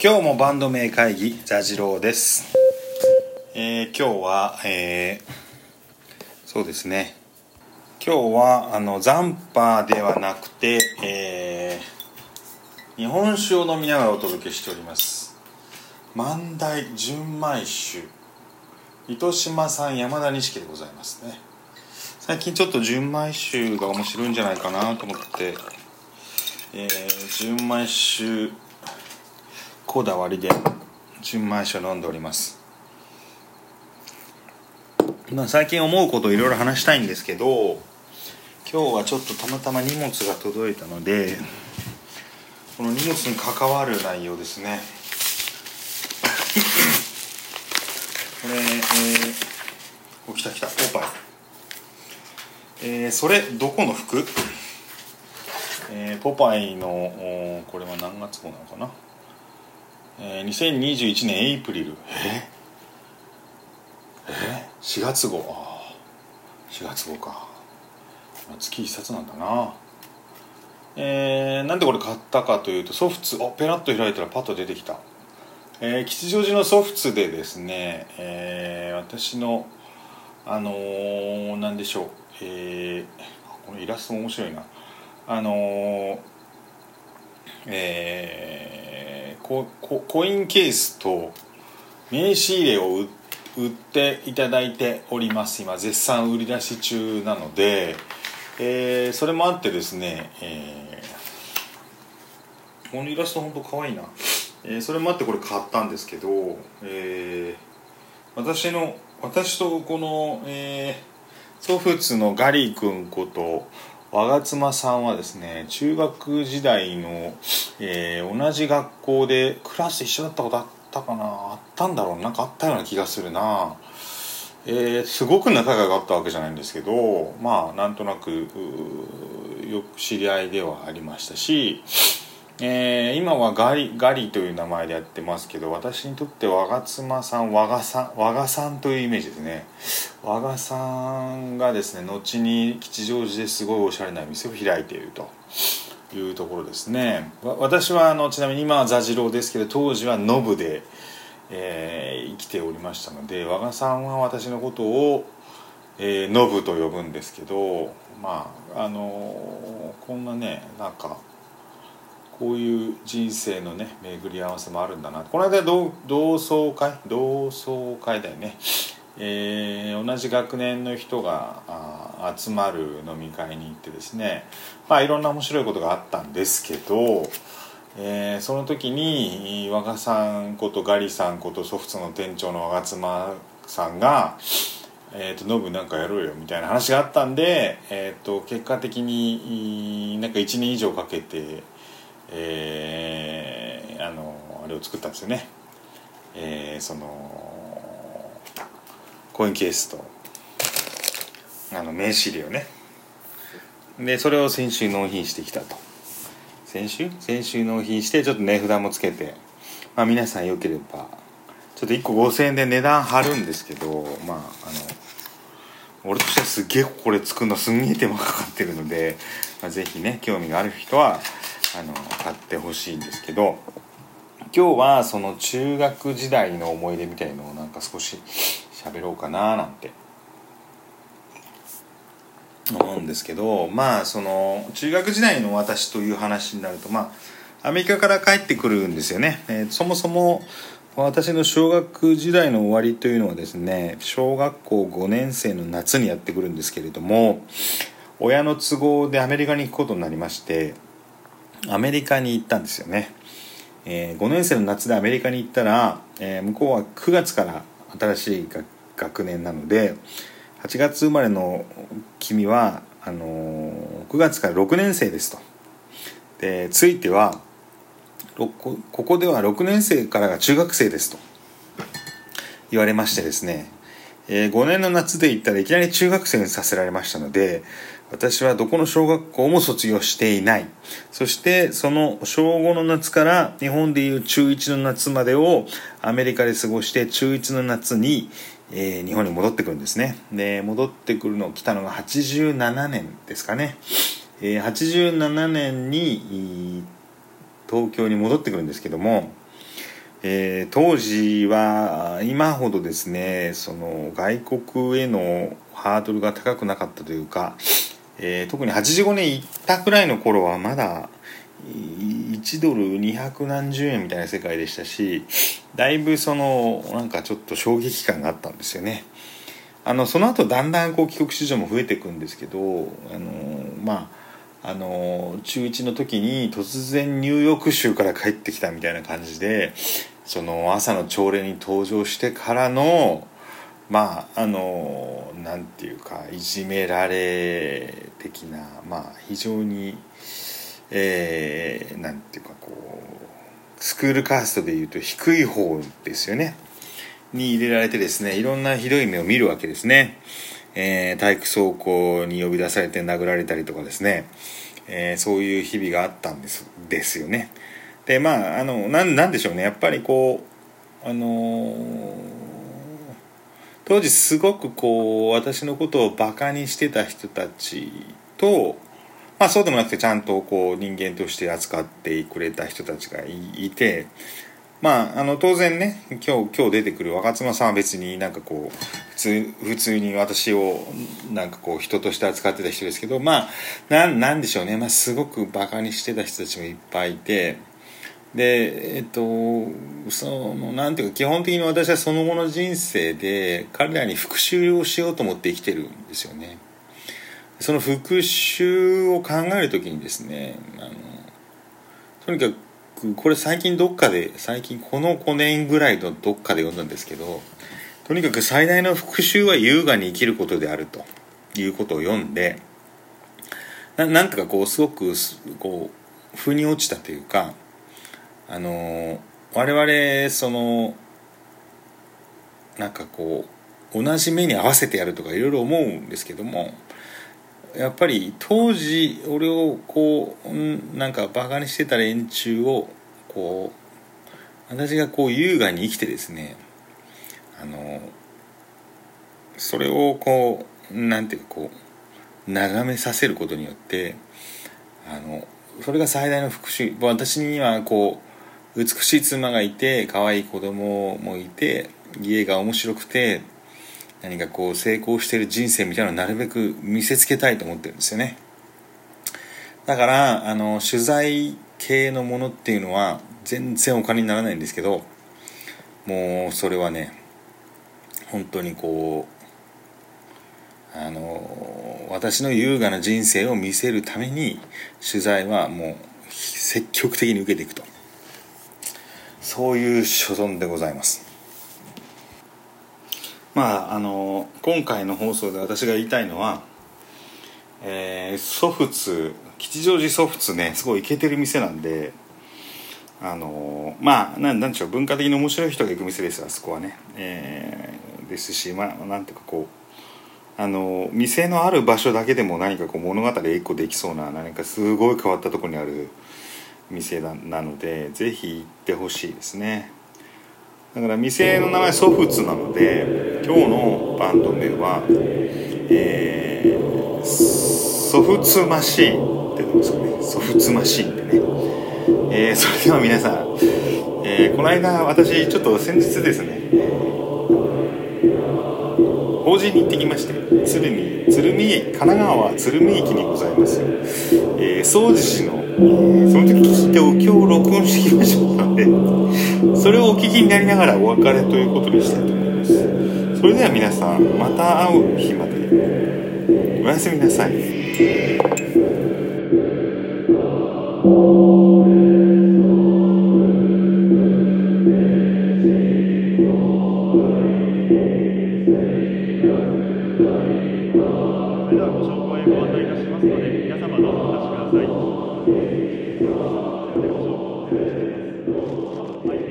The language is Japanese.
今日もバンド名会議座次郎です、えー今日は、えーそうですね。今日はあの残波ではなくて、えー日本酒を飲みながらお届けしております。万代純米酒。糸島産山田錦でございますね。最近ちょっと純米酒が面白いんじゃないかなと思って、えー純米酒こだわりで純米酒を飲んでおります。まあ最近思うことをいろいろ話したいんですけど今日はちょっとたまたま荷物が届いたのでこの荷物に関わる内容ですね。これえー、お来た来たポパイ。えー、それどこの服？えーポパイのこれは何月号なのかな、えー、2021年エイプリル。ええ4月号。あ4月号か。月1冊なんだな。えー、なんでこれ買ったかというとソフツ。あペラッと開いたらパッと出てきた、えー吉祥寺のソフツでですね、えー私のあのー、なんでしょう。えーこのイラストも面白いな。あのーえーコココインケースと名刺入れを売っていただいております。今絶賛売り出し中なので、えーそれもあってですね、えーこのイラスト本当可愛いな、えーそれもあってこれ買ったんですけど、えー私の私とこの、えーソフツのガリー君こと我妻さんはですね中学時代の、えー同じ学校でクラス一緒だったことあったかなあったんだろうなんかあったような気がするな。えーすごく仲が良かったわけじゃないんですけどまあなんとなくよく知り合いではありましたし、えー今はガリガリという名前でやってますけど私にとって我が妻さん我がさん我がさんというイメージですね。我がさんがですね後に吉祥寺ですごいおしゃれな店を開いているというところですね。私はあのちなみに今は座次郎ですけど当時はノブで、えー生きておりましたので我がさんは私のことをえーノブと呼ぶんですけどまああのーこんなねなんかこういう人生のね巡り合わせもあるんだな。この間同同窓会？同窓会だよね、えー同じ学年の人があ集まる飲み会に行ってですね。まあいろんな面白いことがあったんですけど、えーその時に和賀さんことガリさんことソフトの店長の我妻さんがえー、とノブなんかやろうよみたいな話があったんで、えー、と結果的になんか1年以上かけて、えーあのあれを作ったんですよね、えーそのコインケースとあの名刺入れをね。でそれを先週納品してきたと。先週？先週納品してちょっと値札もつけて、まあ、皆さんよければちょっと1個5000円で値段張るんですけどまああの俺としてはすげえこれ作るのすんげえ手間かかってるので、まあ、ぜひね興味がある人はあの買ってほしいんですけど今日はその中学時代の思い出みたいのをなんか少し喋ろうかななんて思うんですけどまあその中学時代の私という話になるとまあアメリカから帰ってくるんですよね、えーそもそも私の小学時代の終わりというのはですね小学校5年生の夏にやってくるんですけれども親の都合でアメリカに行くことになりましてアメリカに行ったんですよね、え5年生の夏でアメリカに行ったら、えー向こうは9月から新しい学学年なので8月生まれの君はあのー9月から6年生ですと。でついてはここでは6年生からが中学生ですと言われましてですね、え5年の夏で行ったらいきなり中学生にさせられましたので私はどこの小学校も卒業していない。そしてその小5の夏から日本でいう中1の夏までをアメリカで過ごして中1の夏に、えー日本に戻ってくるんですね。で戻ってくるの来たのが87年ですかね、えー87年に東京に戻ってくるんですけどもえー、当時は今ほどですねその外国へのハードルが高くなかったというか、えー、特に85年行ったくらいの頃はまだ1ドル200何十円みたいな世界でしたしだいぶそのなんかちょっと衝撃感があったんですよね。あのその後だんだんこう帰国子女も増えていくんですけどあのまああの中1の時に突然ニューヨーク州から帰ってきたみたいな感じでその朝の朝礼に登場してからのまああのなんていうかいじめられ的なまあ非常にえー、ていうかこうスクールカーストでいうと低い方ですよね。に入れられてですねいろんなひどい目を見るわけですね、えー、体育倉庫に呼び出されて殴られたりとかですね、えー、そういう日々があったんですですよね。でまああのななんでしょうね。やっぱりこうあのー、当時すごくこう私のことをバカにしてた人たちとまあそうでもなくてちゃんとこう人間として扱ってくれた人たちがいてまあ、あの当然ね今日今日出てくる若妻さんは別になんかこう普通普通に私をなんかこう人として扱ってた人ですけどまあななんでしょうね、まあ、すごくバカにしてた人たちもいっぱいいてでえっとそのなんていうか基本的に私はその後の人生で彼らに復讐をしようと思って生きてるんですよね。その復讐を考える時にですねあのとにかくこれ最近どっかで最近この5年ぐらいのどっかで読んだんですけどとにかく最大の復讐は優雅に生きることであるということを読んでなんとかこうすごくこう腑に落ちたというかあの我々そのなんかこう同じ目に合わせてやるとかいろいろ思うんですけどもやっぱり当時俺をこうなんかバカにしてた連中をこう私がこう優雅に生きてですねあのそれをこうなんていうかこう眺めさせることによってあのそれが最大の復讐。私にはこう美しい妻がいて可愛い子供もいて家が面白くて何かこう成功してる人生みたいなのをなるべく見せつけたいと思ってるんですよね。だからあの取材系のものっていうのは全然お金にならないんですけどもうそれはね本当にこうあの私の優雅な人生を見せるために取材はもう積極的に受けていくと。そういう所存でございます。まああの今回の放送で私が言いたいのは、えー、ソフツ吉祥寺ソフツねすごいイケてる店なんであのまあなんなんでしょう文化的に面白い人が行く店ですあそこはね、えー、ですしまあなんていうかこうあの店のある場所だけでも何かこう物語一個できそうな何かすごい変わったとこにある店なのでぜひ行ってほしいですね。だから店の名前ソフツなので今日のバンド名は、えー、ソフツマシーンってどうですかね。ソフツマシーンってね、えー、それでは皆さん、えー、この間私ちょっと先日ですね法事に行ってきまして鶴見鶴見神奈川は鶴見駅にございます、えー、総持寺の、えー、その時聞いてお経を録音してきましたのでそれをお聞きになりながらお別れということにしたいと思います。それでは皆さんまた会う日までおやすみなさい。空い。